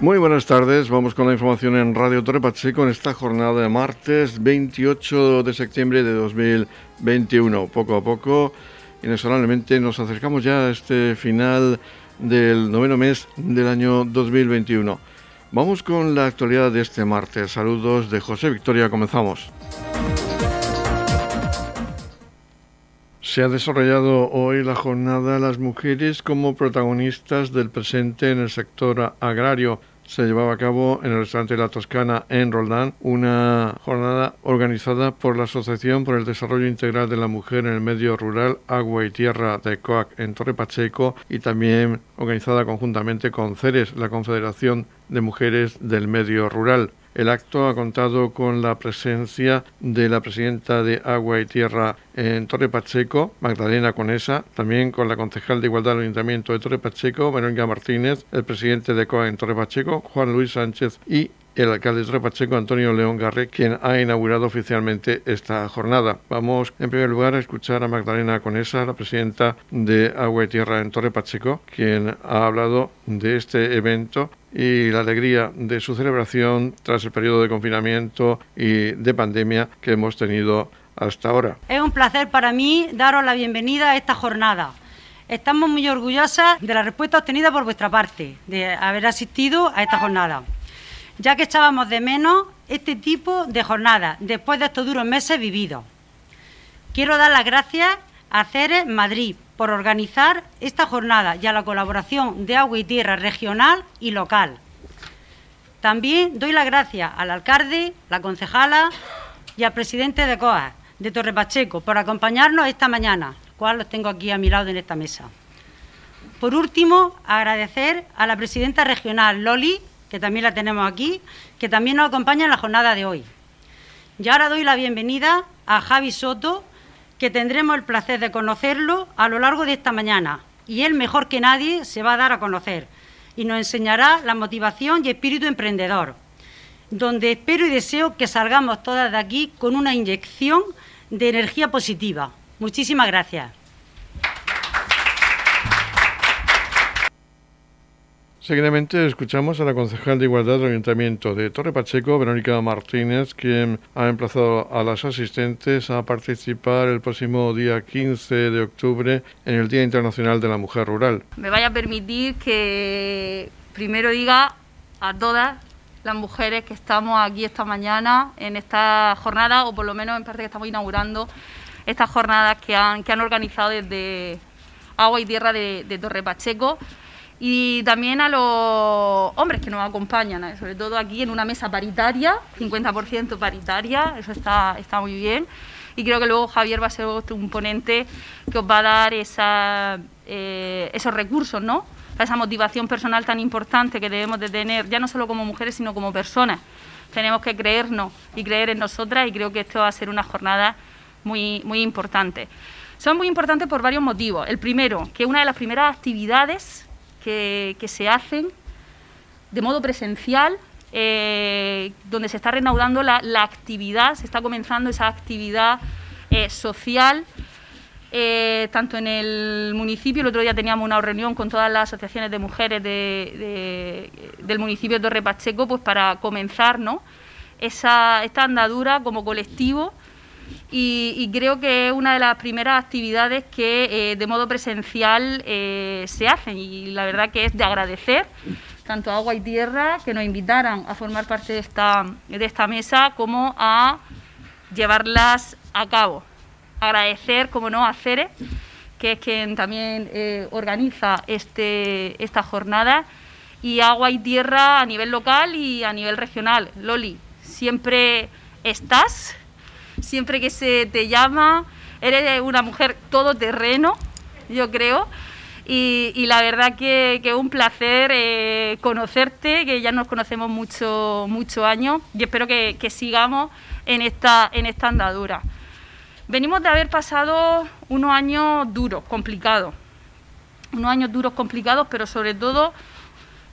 Muy buenas tardes, vamos con la información en Radio Torre Pacheco en esta jornada de martes 28 de septiembre de 2021. Poco a poco, inexorablemente, nos acercamos ya a este final del noveno mes del año 2021. Vamos con la actualidad de este martes. Saludos de José Victoria, comenzamos. Se ha desarrollado hoy la jornada Las mujeres como protagonistas del presente en el sector agrario se llevaba a cabo en el restaurante La Toscana en Roldán una jornada organizada por la Asociación por el Desarrollo Integral de la Mujer en el Medio Rural Agua y Tierra de COAC en Torre Pacheco y también organizada conjuntamente con CERES, la Confederación de Mujeres del Medio Rural. El acto ha contado con la presencia de la presidenta de Agua y Tierra en Torre Pacheco, Magdalena Conesa, también con la concejal de Igualdad del Ayuntamiento de Torre Pacheco, Verónica Martínez, el presidente de COA en Torre Pacheco, Juan Luis Sánchez y el alcalde de Torre Pacheco, Antonio León Garre, quien ha inaugurado oficialmente esta jornada. Vamos en primer lugar a escuchar a Magdalena Conesa, la presidenta de Agua y Tierra en Torre Pacheco, quien ha hablado de este evento y la alegría de su celebración tras el periodo de confinamiento y de pandemia que hemos tenido hasta ahora. Es un placer para mí daros la bienvenida a esta jornada. Estamos muy orgullosas de la respuesta obtenida por vuestra parte, de haber asistido a esta jornada, ya que echábamos de menos este tipo de jornada después de estos duros meses vividos. Quiero dar las gracias a CERES Madrid por organizar esta jornada y a la colaboración de Agua y Tierra regional y local. También doy las gracias al alcalde, la concejala y al presidente de COA de Torre Pacheco por acompañarnos esta mañana, cual los tengo aquí a mi lado en esta mesa. Por último, agradecer a la presidenta regional Loli, que también la tenemos aquí, que también nos acompaña en la jornada de hoy. Y ahora doy la bienvenida a Javi Soto, que tendremos el placer de conocerlo a lo largo de esta mañana y él mejor que nadie se va a dar a conocer y nos enseñará la motivación y espíritu emprendedor, donde espero y deseo que salgamos todas de aquí con una inyección de energía positiva. Muchísimas gracias. Seguidamente escuchamos a la concejal de Igualdad del Ayuntamiento de Torre Pacheco, Verónica Martínez, quien ha emplazado a las asistentes a participar el próximo día 15 de octubre en el Día Internacional de la Mujer Rural. Me vaya a permitir que primero diga a todas las mujeres que estamos aquí esta mañana en esta jornada, o por lo menos en parte que estamos inaugurando estas jornadas que han, organizado desde Agua y Tierra de, de Torre Pacheco y también a los hombres que nos acompañan, ¿eh? sobre todo aquí en una mesa paritaria, 50% paritaria, eso está, está muy bien. Y creo que luego Javier va a ser un ponente que os va a dar esa, eh, esos recursos, ¿no? esa motivación personal tan importante que debemos de tener, ya no solo como mujeres, sino como personas. Tenemos que creernos y creer en nosotras y creo que esto va a ser una jornada muy, muy importante. Son muy importantes por varios motivos. El primero, que una de las primeras actividades que, se hacen de modo presencial, eh, donde se está reanudando la, actividad, se está comenzando esa actividad eh, social, eh, tanto en el municipio, el otro día teníamos una reunión con todas las asociaciones de mujeres del municipio de Torre Pacheco, pues para comenzar ¿no? esa, esta andadura como colectivo y, creo que es una de las primeras actividades que eh, de modo presencial eh, se hacen y la verdad que es de agradecer tanto a Agua y Tierra que nos invitaran a formar parte de esta, de esta mesa como a llevarlas a cabo. Agradecer, como no, a Cere, que es quien también eh, organiza este, esta jornada, y Agua y Tierra a nivel local y a nivel regional. Loli, siempre estás siempre que se te llama, eres una mujer todoterreno, yo creo. Y, la verdad que, es un placer eh, conocerte, que ya nos conocemos muchos mucho años y espero que, sigamos en esta, en esta andadura. Venimos de haber pasado unos años duros, complicados. Unos años duros, complicados, pero sobre todo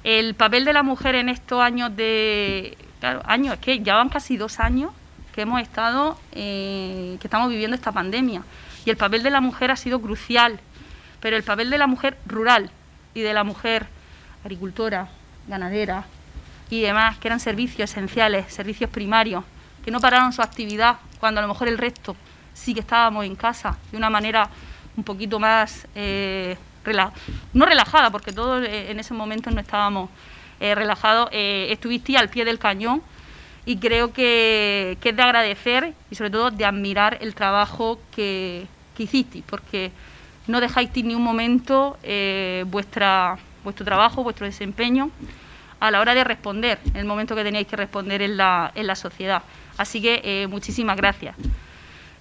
el papel de la mujer en estos años de... Claro, años, es que ya van casi dos años que hemos estado, eh, que estamos viviendo esta pandemia. Y el papel de la mujer ha sido crucial, pero el papel de la mujer rural y de la mujer agricultora, ganadera, y demás, que eran servicios esenciales, servicios primarios, que no pararon su actividad cuando a lo mejor el resto sí que estábamos en casa de una manera un poquito más, eh, no relajada, porque todos eh, en ese momento no estábamos relajados, estuviste al pie del cañón y creo que, es de agradecer y sobre todo de admirar el trabajo que, que hicisteis, porque no dejáis ni un momento vuestra, vuestro trabajo, vuestro desempeño a la hora de responder, en el momento que teníais que responder en la, en la sociedad. Así que muchísimas gracias.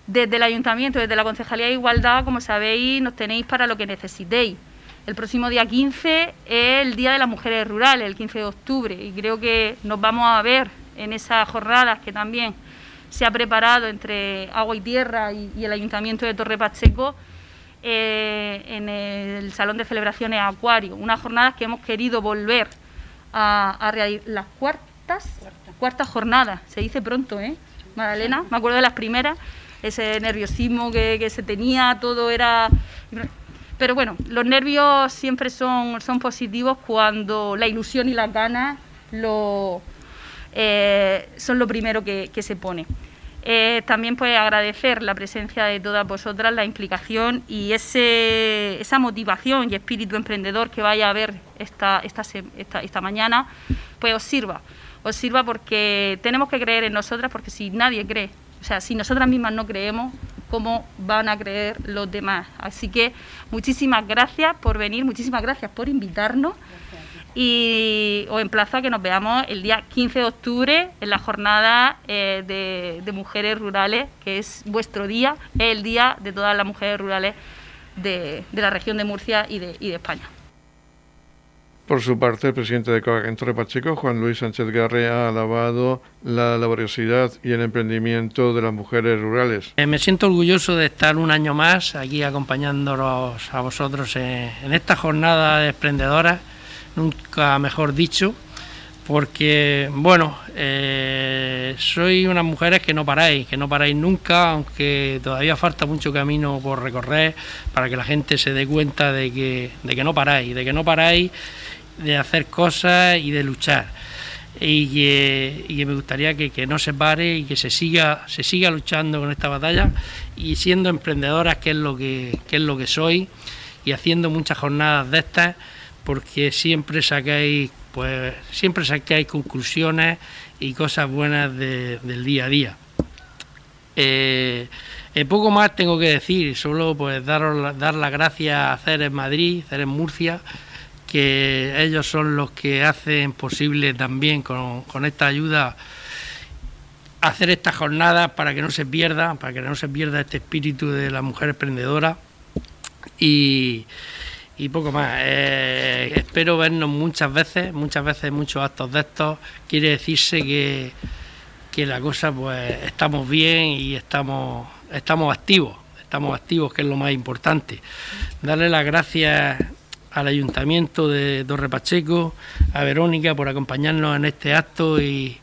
Desde el Ayuntamiento, desde la Concejalía de Igualdad, como sabéis, nos tenéis para lo que necesitéis. El próximo día 15 es el Día de las Mujeres Rurales, el 15 de octubre, y creo que nos vamos a ver en esas jornadas que también se ha preparado entre Agua y Tierra y, el Ayuntamiento de Torre Pacheco eh, en el Salón de Celebraciones Acuario. Unas jornadas que hemos querido volver a, a realizar las cuartas, cuartas jornadas, se dice pronto, ¿eh? Magdalena, me acuerdo de las primeras ese nerviosismo que, se tenía, todo era... Pero bueno, los nervios siempre son, son positivos cuando la ilusión y las ganas lo, eh, son lo primero que, se pone. Eh, también pues agradecer la presencia de todas vosotras, la implicación y ese, esa motivación y espíritu emprendedor que vaya a haber esta, esta, esta, esta mañana, pues os sirva. Os sirva porque tenemos que creer en nosotras, porque si nadie cree o sea, si nosotras mismas no creemos, ¿cómo van a creer los demás? Así que muchísimas gracias por venir, muchísimas gracias por invitarnos y os emplazo a que nos veamos el día 15 de octubre en la jornada eh, de, mujeres rurales, que es vuestro día, es el día de todas las mujeres rurales de, la región de Murcia y de España. Por su parte, el presidente de COAC en Torre Pacheco, Juan Luis Sánchez Garre, ha alabado la laboriosidad y el emprendimiento de las mujeres rurales. Eh, me siento orgulloso de estar un año más aquí acompañándolos a vosotros en, esta jornada de emprendedoras, nunca mejor dicho, porque, bueno, eh, soy unas mujeres que no paráis, que no paráis nunca, aunque todavía falta mucho camino por recorrer para que la gente se dé cuenta de que, de que no paráis, de que no paráis de hacer cosas y de luchar. Y que, me gustaría que, no se pare y que se siga, se siga luchando con esta batalla y siendo emprendedoras, que es lo que, es lo que soy, y haciendo muchas jornadas de estas, porque siempre sacáis, pues, siempre sacáis conclusiones y cosas buenas del día a día. Eh, eh, poco más tengo que decir, solo pues daros, dar las gracias a Ceres Madrid, Ceres Murcia, que ellos son los que hacen posible también con, esta ayuda hacer estas jornadas para que no se pierda, para que no se pierda este espíritu de la mujer emprendedora y, poco más. Eh, espero vernos muchas veces, muchas veces muchos actos de estos. Quiere decirse que, que la cosa pues estamos bien y estamos, estamos activos, estamos activos que es lo más importante. Darle las gracias al Ayuntamiento de Torre Pacheco, a Verónica por acompañarnos en este acto y,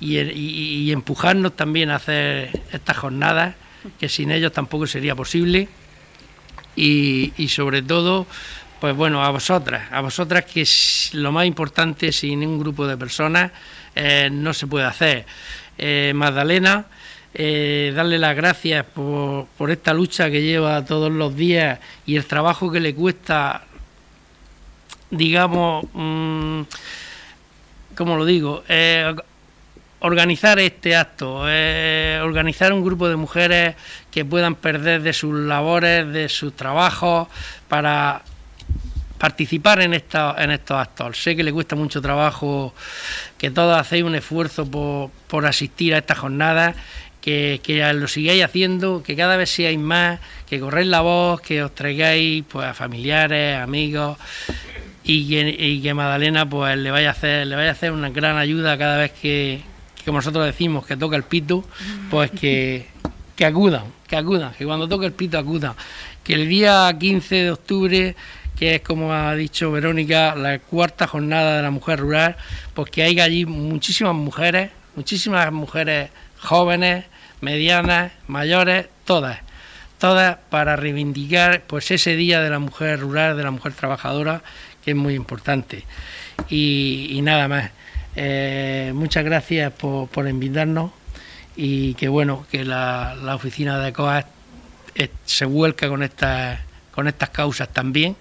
y, empujarnos también a hacer estas jornadas, que sin ellos tampoco sería posible. Y, sobre todo, pues bueno, a vosotras, a vosotras que es lo más importante, sin un grupo de personas eh, no se puede hacer. Eh, Magdalena, eh, darle las gracias por, por, esta lucha que lleva todos los días y el trabajo que le cuesta digamos, mm, ¿cómo lo digo? Eh, organizar este acto, eh, organizar un grupo de mujeres que puedan perder de sus labores, de sus trabajos, para participar en, esta, en estos actos. Sé que le cuesta mucho trabajo, que todos hacéis un esfuerzo por, por asistir a estas jornadas que, lo sigáis haciendo, que cada vez seáis más, que corréis la voz, que os traigáis pues, a familiares, amigos, y que, Madalena pues le vaya a hacer le vaya a hacer una gran ayuda cada vez que, como nosotros decimos que toca el pito pues que, que acudan que acudan que cuando toque el pito acudan. Que el día 15 de octubre que es como ha dicho Verónica la cuarta jornada de la mujer rural pues que hay allí muchísimas mujeres muchísimas mujeres jóvenes medianas mayores todas todas para reivindicar pues ese día de la mujer rural de la mujer trabajadora es muy importante. Y, nada más. Eh, muchas gracias por, invitarnos y que bueno, que la, oficina de COA se vuelca con estas, con estas causas también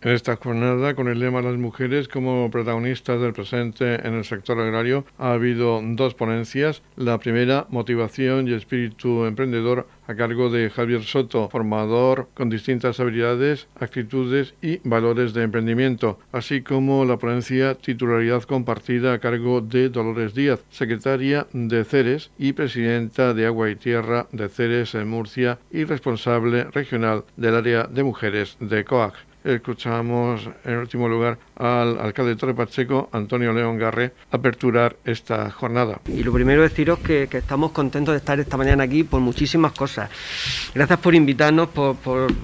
en esta jornada, con el lema Las mujeres como protagonistas del presente en el sector agrario, ha habido dos ponencias. La primera, Motivación y Espíritu Emprendedor, a cargo de Javier Soto, formador con distintas habilidades, actitudes y valores de emprendimiento, así como la ponencia Titularidad Compartida a cargo de Dolores Díaz, secretaria de CERES y presidenta de Agua y Tierra de CERES en Murcia y responsable regional del área de mujeres de COAG escuchamos en último lugar al alcalde de Torre Pacheco, Antonio León Garré, aperturar esta jornada. Y lo primero deciros que, estamos contentos de estar esta mañana aquí por muchísimas cosas. Gracias por invitarnos, por,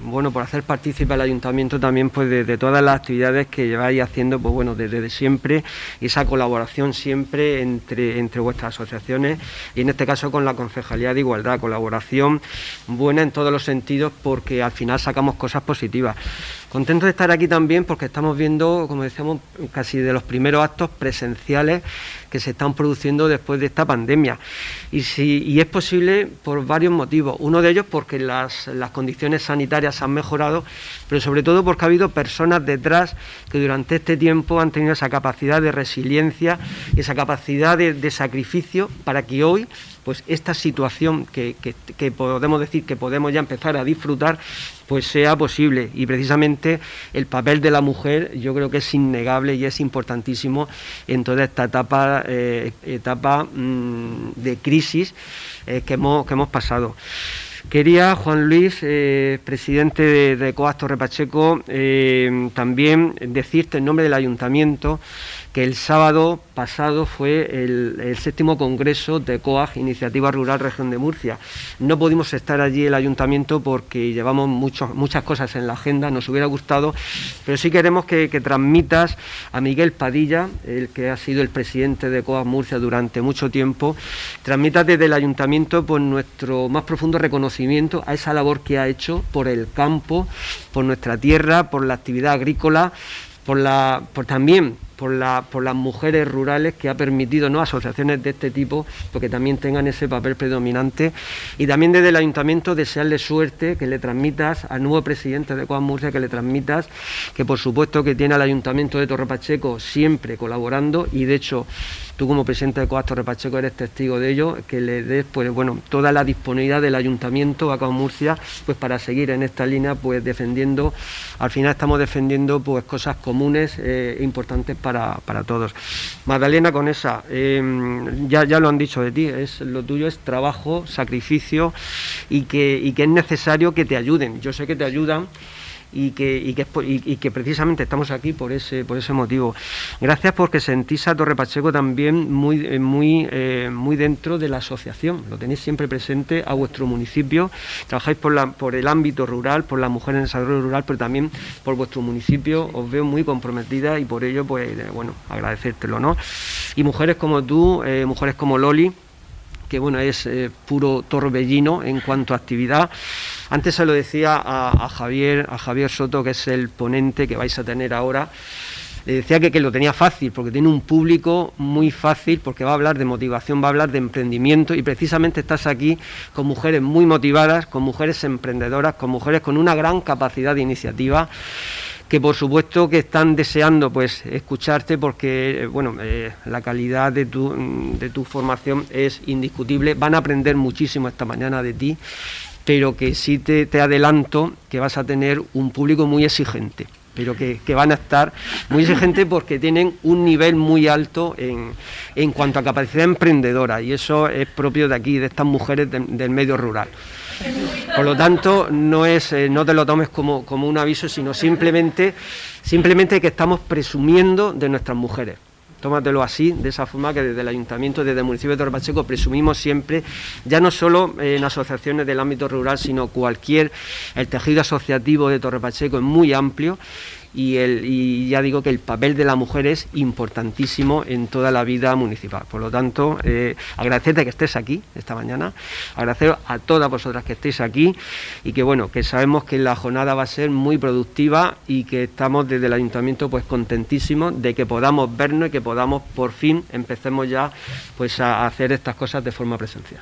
bueno, por hacer partícipe al ayuntamiento también pues de, todas las actividades que lleváis haciendo pues bueno desde siempre y esa colaboración siempre entre, entre vuestras asociaciones y en este caso con la Concejalía de Igualdad, colaboración buena en todos los sentidos porque al final sacamos cosas positivas. Contento de estar aquí también porque estamos viendo, como decíamos, casi de los primeros actos presenciales que se están produciendo después de esta pandemia. Y, si, y es posible por varios motivos. Uno de ellos porque las, condiciones sanitarias han mejorado, pero sobre todo porque ha habido personas detrás que durante este tiempo han tenido esa capacidad de resiliencia y esa capacidad de sacrificio para que hoy pues esta situación que, podemos decir que podemos ya empezar a disfrutar, pues sea posible. Y precisamente el papel de la mujer yo creo que es innegable y es importantísimo en toda esta etapa, eh, etapa mm, de crisis eh, que, hemos, que hemos pasado. Quería, Juan Luis, eh, presidente de, de Repacheco, también decirte en nombre del ayuntamiento que el sábado pasado fue el, séptimo congreso de COAG, Iniciativa Rural Región de Murcia. No pudimos estar allí el ayuntamiento porque llevamos muchas cosas en la agenda, nos hubiera gustado, pero sí queremos que, transmitas a Miguel Padilla, el que ha sido el presidente de COAG Murcia durante mucho tiempo, transmitas desde el ayuntamiento pues, nuestro más profundo reconocimiento a esa labor que ha hecho por el campo, por nuestra tierra, por la actividad agrícola, por, la, por también por, la, por las mujeres rurales que ha permitido ¿no? asociaciones de este tipo porque también tengan ese papel predominante y también desde el ayuntamiento desearle suerte que le transmitas al nuevo presidente de Coam Murcia que le transmitas que por supuesto que tiene al ayuntamiento de Torre Pacheco siempre colaborando y de hecho tú como presidente de Coacto Repacheco eres testigo de ello, que le des pues bueno toda la disponibilidad del ayuntamiento a Murcia pues para seguir en esta línea pues defendiendo, al final estamos defendiendo pues cosas comunes e importantes para, todos. Magdalena con esa, em, ya, ya lo han dicho de ti, es lo tuyo es trabajo, sacrificio y que, y que es necesario que te ayuden. Yo sé que te ayudan y que, y que, y, que precisamente estamos aquí por ese, por ese motivo. Gracias porque sentís a Torre Pacheco también muy, eh, muy, eh, muy dentro de la asociación, lo tenéis siempre presente a vuestro municipio, trabajáis por, la, por el ámbito rural, por las mujeres en el desarrollo rural, pero también por vuestro municipio, os veo muy comprometida y por ello, pues, eh, bueno, agradecértelo, ¿no? Y mujeres como tú, mujeres como Loli, que bueno, es puro torbellino en cuanto a actividad. Antes se lo decía a, Javier, a Javier Soto, que es el ponente que vais a tener ahora. Le decía que, que, lo tenía fácil, porque tiene un público muy fácil, porque va a hablar de motivación, va a hablar de emprendimiento, y precisamente estás aquí con mujeres muy motivadas, con mujeres emprendedoras, con mujeres con una gran capacidad de iniciativa que por supuesto que están deseando pues escucharte porque eh, bueno eh, la calidad de tu, de tu formación es indiscutible van a aprender muchísimo esta mañana de ti pero que sí te, adelanto que vas a tener un público muy exigente pero que, van a estar muy exigentes porque tienen un nivel muy alto en, en, cuanto a capacidad emprendedora y eso es propio de aquí, de estas mujeres del medio rural. Por lo tanto, no, es, eh, no te lo tomes como, como un aviso, sino simplemente, simplemente que estamos presumiendo de nuestras mujeres. Tómatelo así, de esa forma que desde el Ayuntamiento, desde el municipio de Torre Pacheco, presumimos siempre, ya no solo en asociaciones del ámbito rural, sino cualquier, el tejido asociativo de Torre Pacheco es muy amplio y, ya digo que el papel de la mujer es importantísimo en toda la vida municipal. Por lo tanto, eh, agradecerte que estés aquí esta mañana, agradecer a todas vosotras que estéis aquí y que bueno, que sabemos que la jornada va a ser muy productiva y que estamos desde el ayuntamiento pues contentísimos de que podamos vernos y que podamos por fin empecemos ya pues a hacer estas cosas de forma presencial.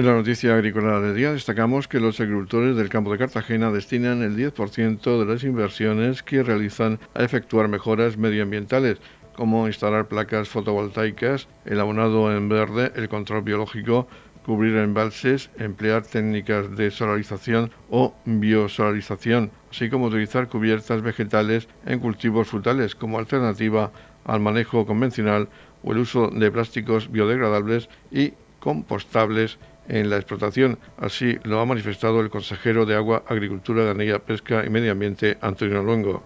En la noticia agrícola del día destacamos que los agricultores del campo de Cartagena destinan el 10% de las inversiones que realizan a efectuar mejoras medioambientales, como instalar placas fotovoltaicas, el abonado en verde, el control biológico, cubrir embalses, emplear técnicas de solarización o biosolarización, así como utilizar cubiertas vegetales en cultivos frutales como alternativa al manejo convencional o el uso de plásticos biodegradables y compostables en la explotación. Así lo ha manifestado el consejero de Agua, Agricultura, Ganadería, Pesca y Medio Ambiente, Antonio Luengo.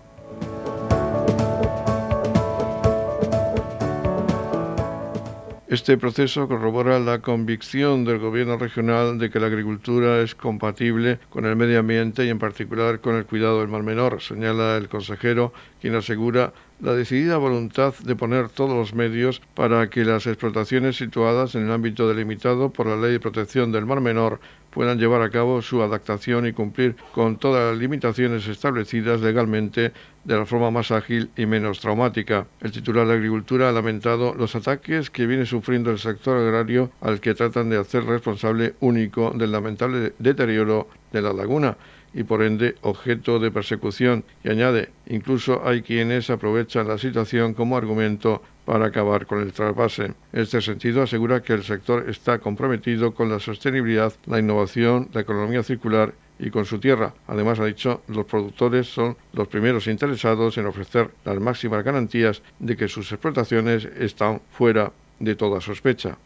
Este proceso corrobora la convicción del Gobierno regional de que la agricultura es compatible con el medio ambiente y en particular con el cuidado del mar menor, señala el consejero, quien asegura la decidida voluntad de poner todos los medios para que las explotaciones situadas en el ámbito delimitado por la Ley de Protección del Mar Menor puedan llevar a cabo su adaptación y cumplir con todas las limitaciones establecidas legalmente de la forma más ágil y menos traumática. El titular de Agricultura ha lamentado los ataques que viene sufriendo el sector agrario al que tratan de hacer responsable único del lamentable deterioro de la laguna y por ende objeto de persecución. Y añade, incluso hay quienes aprovechan la situación como argumento para acabar con el trasvase. En este sentido, asegura que el sector está comprometido con la sostenibilidad, la innovación, la economía circular y con su tierra. Además, ha dicho, los productores son los primeros interesados en ofrecer las máximas garantías de que sus explotaciones están fuera de toda sospecha.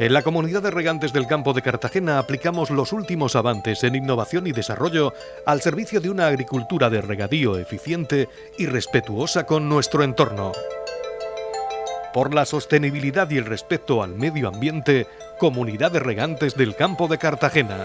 En la comunidad de regantes del campo de Cartagena aplicamos los últimos avances en innovación y desarrollo al servicio de una agricultura de regadío eficiente y respetuosa con nuestro entorno. Por la sostenibilidad y el respeto al medio ambiente, Comunidad de Regantes del Campo de Cartagena.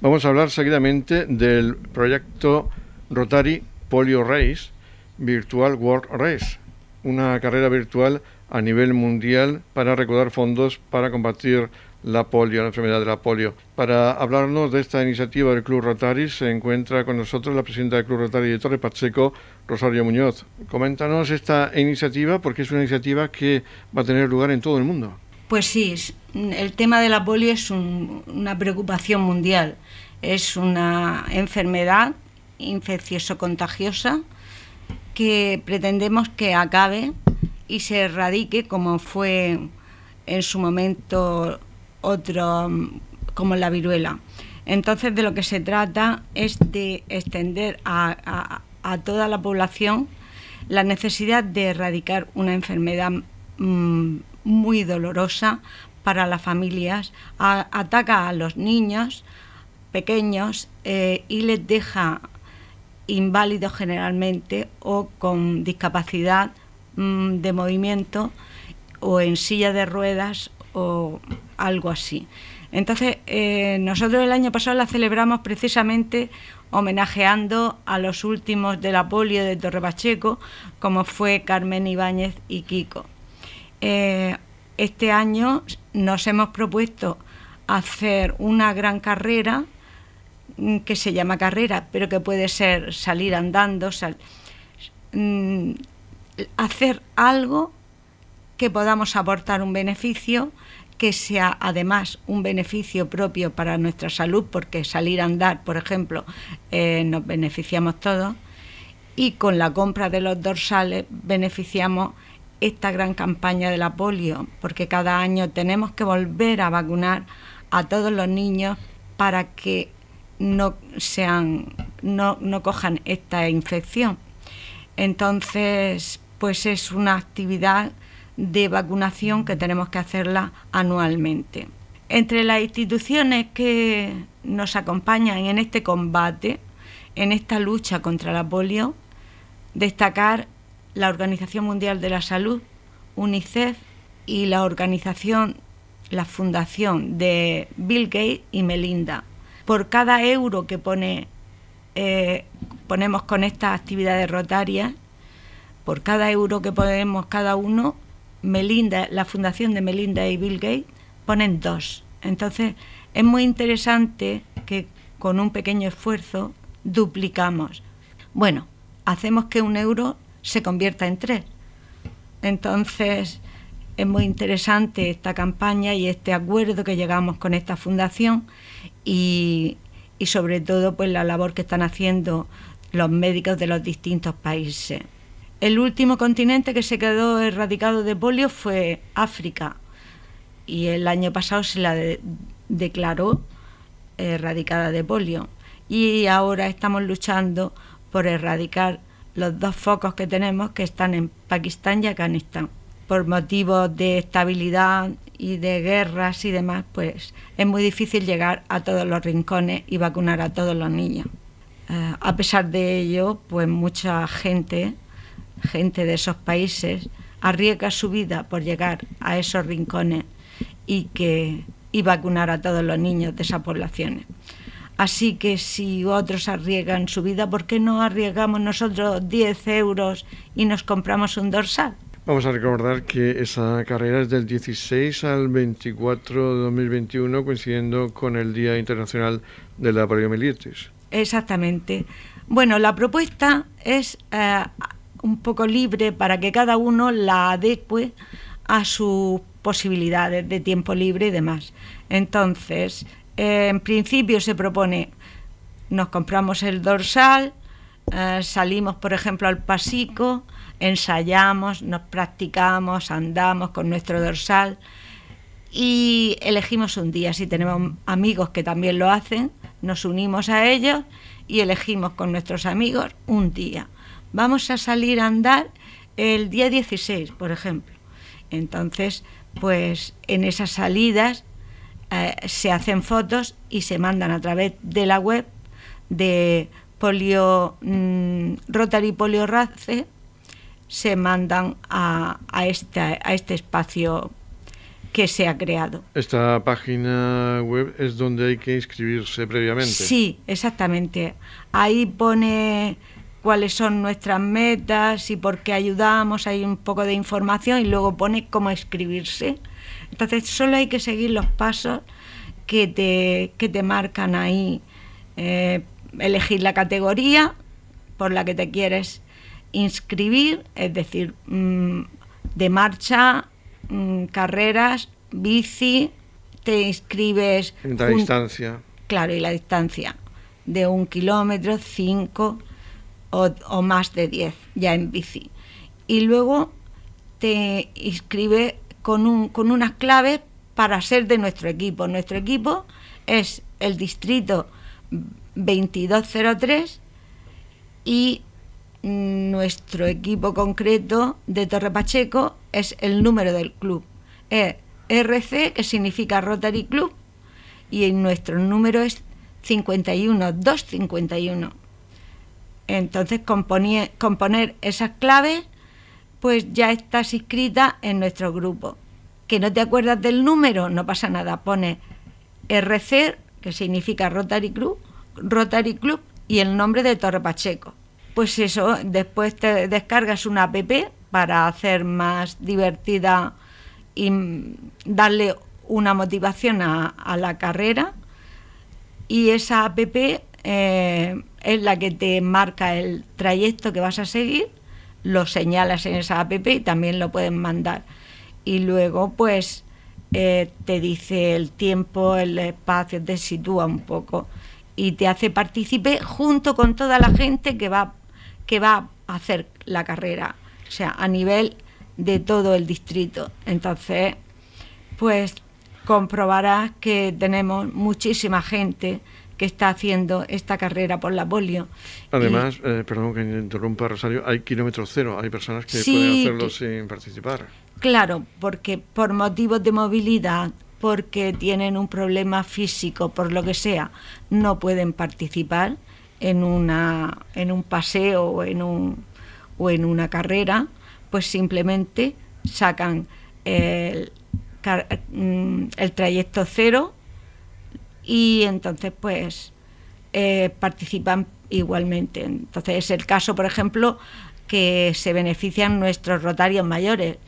Vamos a hablar seguidamente del proyecto Rotary Polio Race, Virtual World Race, una carrera virtual a nivel mundial para recaudar fondos para combatir la polio, la enfermedad de la polio. Para hablarnos de esta iniciativa del Club Rotary se encuentra con nosotros la presidenta del Club Rotary de Torre Pacheco, Rosario Muñoz. Coméntanos esta iniciativa porque es una iniciativa que va a tener lugar en todo el mundo. Pues sí, el tema de la polio es una preocupación mundial. Es una enfermedad infeccioso-contagiosa que pretendemos que acabe y se erradique como fue en su momento otro como la viruela. Entonces de lo que se trata es de extender a, toda la población la necesidad de erradicar una enfermedad mm, muy dolorosa para las familias, ataca a los niños pequeños eh, y les deja inválidos generalmente o con discapacidad Mm, de movimiento o en silla de ruedas o algo así. Entonces, eh, nosotros el año pasado la celebramos precisamente homenajeando a los últimos de la polio de Torre Pacheco, como fue Carmen Ibáñez y Kiko. Eh, este año nos hemos propuesto hacer una gran carrera mm, que se llama carrera, pero que puede ser salir andando, mm, hacer algo que podamos aportar un beneficio que sea además un beneficio propio para nuestra salud, porque salir a andar, por ejemplo, eh, nos beneficiamos todos, y con la compra de los dorsales beneficiamos esta gran campaña de la polio, porque cada año tenemos que volver a vacunar a todos los niños para que no sean, no, no cojan esta infección. Entonces, pues es una actividad de vacunación que tenemos que hacerla anualmente. Entre las instituciones que nos acompañan en este combate, en esta lucha contra la polio, destacar la Organización Mundial de la Salud, UNICEF y la organización, la fundación de Bill Gates y Melinda. Por cada euro que pone, eh, ponemos con estas actividades rotarias, por cada euro que ponemos cada uno, Melinda, la fundación de Melinda y Bill Gates ponen dos. Entonces es muy interesante que con un pequeño esfuerzo duplicamos. Bueno, hacemos que un euro se convierta en tres. Entonces es muy interesante esta campaña y este acuerdo que llegamos con esta fundación y, y sobre todo pues la labor que están haciendo los médicos de los distintos países. El último continente que se quedó erradicado de polio fue África y el año pasado se la declaró erradicada de polio y ahora estamos luchando por erradicar los dos focos que tenemos que están en Pakistán y Afganistán. Por motivos de estabilidad y de guerras y demás, pues es muy difícil llegar a todos los rincones y vacunar a todos los niños. Eh, a pesar de ello, pues mucha gente gente de esos países arriesga su vida por llegar a esos rincones y que y vacunar a todos los niños de esas poblaciones. Así que si otros arriesgan su vida, ¿por qué no arriesgamos nosotros 10 euros y nos compramos un dorsal? Vamos a recordar que esa carrera es del 16 al 24 de 2021, coincidiendo con el Día Internacional de la Poliomielitis. Exactamente. Bueno, la propuesta es eh, un poco libre para que cada uno la adecue a sus posibilidades de tiempo libre y demás. Entonces, en principio se propone, nos compramos el dorsal, eh, salimos, por ejemplo, al pasico, ensayamos, nos practicamos, andamos con nuestro dorsal y elegimos un día. Si tenemos amigos que también lo hacen, nos unimos a ellos y elegimos con nuestros amigos un día vamos a salir a andar el día 16, por ejemplo. Entonces, pues en esas salidas eh, se hacen fotos y se mandan a través de la web de Polio mm, Rotary Polio Race, se mandan a, a, este, a este espacio que se ha creado. Esta página web es donde hay que inscribirse previamente. Sí, exactamente. Ahí pone cuáles son nuestras metas y por qué ayudamos, hay un poco de información y luego pone cómo escribirse. Entonces solo hay que seguir los pasos que te, que te marcan ahí. Eh, elegir la categoría por la que te quieres inscribir, es decir, mm, de marcha, mm, carreras, bici, te inscribes... La distancia. Claro, y la distancia de un kilómetro, cinco, o, más de 10 ya en bici. Y luego te inscribe con, un, con unas claves para ser de nuestro equipo. Nuestro equipo es el distrito 2203 y nuestro equipo concreto de Torre Pacheco es el número del club. Es RC, que significa Rotary Club, y nuestro número es 51, 251. Entonces, componer esas claves, pues ya estás inscrita en nuestro grupo. Que no te acuerdas del número, no pasa nada. Pone RC, que significa Rotary Club, Rotary Club y el nombre de Torre Pacheco. Pues eso, después te descargas una app para hacer más divertida y darle una motivación a, la carrera. Y esa app eh, es la que te marca el trayecto que vas a seguir, lo señalas en esa app y también lo pueden mandar. Y luego, pues, eh, te dice el tiempo, el espacio, te sitúa un poco y te hace partícipe junto con toda la gente que va, que va a hacer la carrera, o sea, a nivel de todo el distrito. Entonces, pues comprobarás que tenemos muchísima gente que está haciendo esta carrera por la polio. Además, eh, perdón que interrumpa Rosario, hay kilómetros cero, hay personas que pueden hacerlo sin participar. Claro, porque por motivos de movilidad, porque tienen un problema físico, por lo que sea, no pueden participar en, una, en un paseo o en, un, o en una carrera, pues simplemente sacan el, mm, el trayecto cero y entonces pues eh, participan igualmente. Entonces es el caso, por ejemplo, que se benefician nuestros rotarios mayores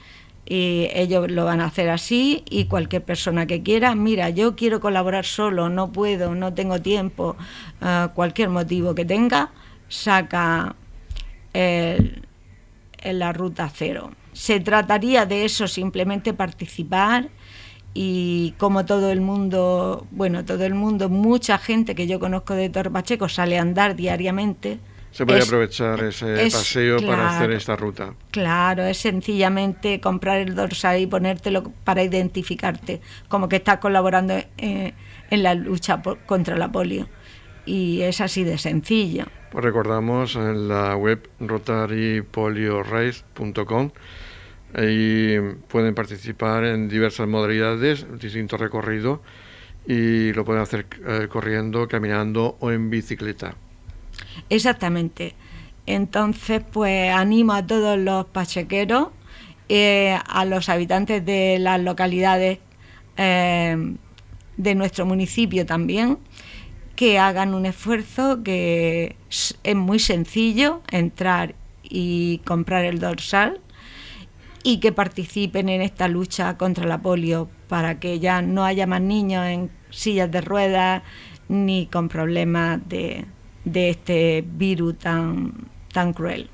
y ellos lo van a hacer así y cualquier persona que quiera, mira, yo quiero colaborar solo, no puedo, no tengo tiempo, eh, cualquier motivo que tenga, saca en la ruta cero. Se trataría de eso, simplemente participar y como todo el mundo, bueno, todo el mundo, mucha gente que yo conozco de Torpacheco sale a andar diariamente. Se puede aprovechar ese paseo para hacer esta ruta. Claro, es sencillamente comprar el dorsal y ponértelo para identificarte, como que estás colaborando en, la lucha contra la polio. Y es así de sencillo. Pues recordamos en la web rotarypoliorace.com y pueden participar en diversas modalidades, distintos recorridos y lo pueden hacer eh, corriendo, caminando o en bicicleta. Exactamente. Entonces, pues animo a todos los pachequeros, eh, a los habitantes de las localidades eh, de nuestro municipio también, que hagan un esfuerzo que es muy sencillo entrar y comprar el dorsal y que participen en esta lucha contra la polio para que ya no haya más niños en sillas de ruedas ni con problemas de, este virus tan, tan cruel.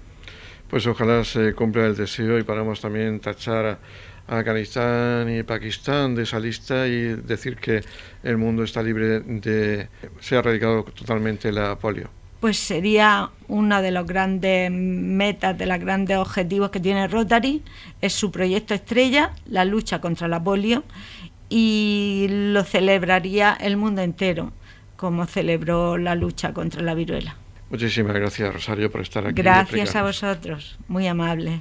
Pues ojalá se cumpla el deseo y paramos también tachar a, Afganistán y Pakistán de esa lista y decir que el mundo está libre de... se ha erradicado totalmente la polio pues sería uno de los grandes metas, de los grandes objetivos que tiene Rotary, es su proyecto estrella, la lucha contra la polio, y lo celebraría el mundo entero, como celebró la lucha contra la viruela. Muchísimas gracias, Rosario, por estar aquí. Gracias a vosotros, muy amable.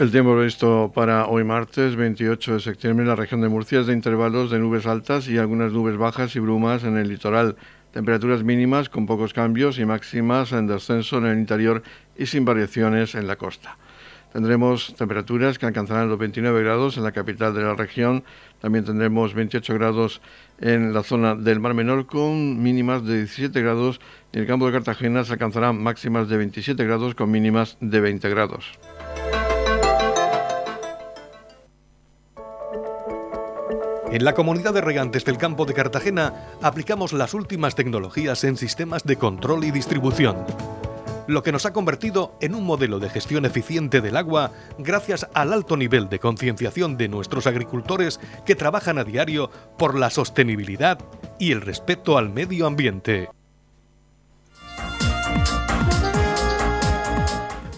El tiempo previsto para hoy martes 28 de septiembre en la región de Murcia es de intervalos de nubes altas y algunas nubes bajas y brumas en el litoral. Temperaturas mínimas con pocos cambios y máximas en descenso en el interior y sin variaciones en la costa. Tendremos temperaturas que alcanzarán los 29 grados en la capital de la región. También tendremos 28 grados en la zona del Mar Menor con mínimas de 17 grados y en el campo de Cartagena se alcanzarán máximas de 27 grados con mínimas de 20 grados. En la comunidad de regantes del campo de Cartagena aplicamos las últimas tecnologías en sistemas de control y distribución, lo que nos ha convertido en un modelo de gestión eficiente del agua gracias al alto nivel de concienciación de nuestros agricultores que trabajan a diario por la sostenibilidad y el respeto al medio ambiente.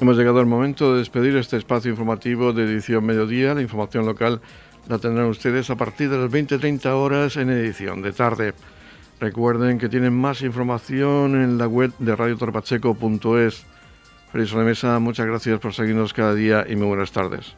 Hemos llegado al momento de despedir este espacio informativo de edición mediodía, la información local la tendrán ustedes a partir de las 20-30 horas en edición de tarde. Recuerden que tienen más información en la web de radiotorpacheco.es. Feliz Mesa, muchas gracias por seguirnos cada día y muy buenas tardes.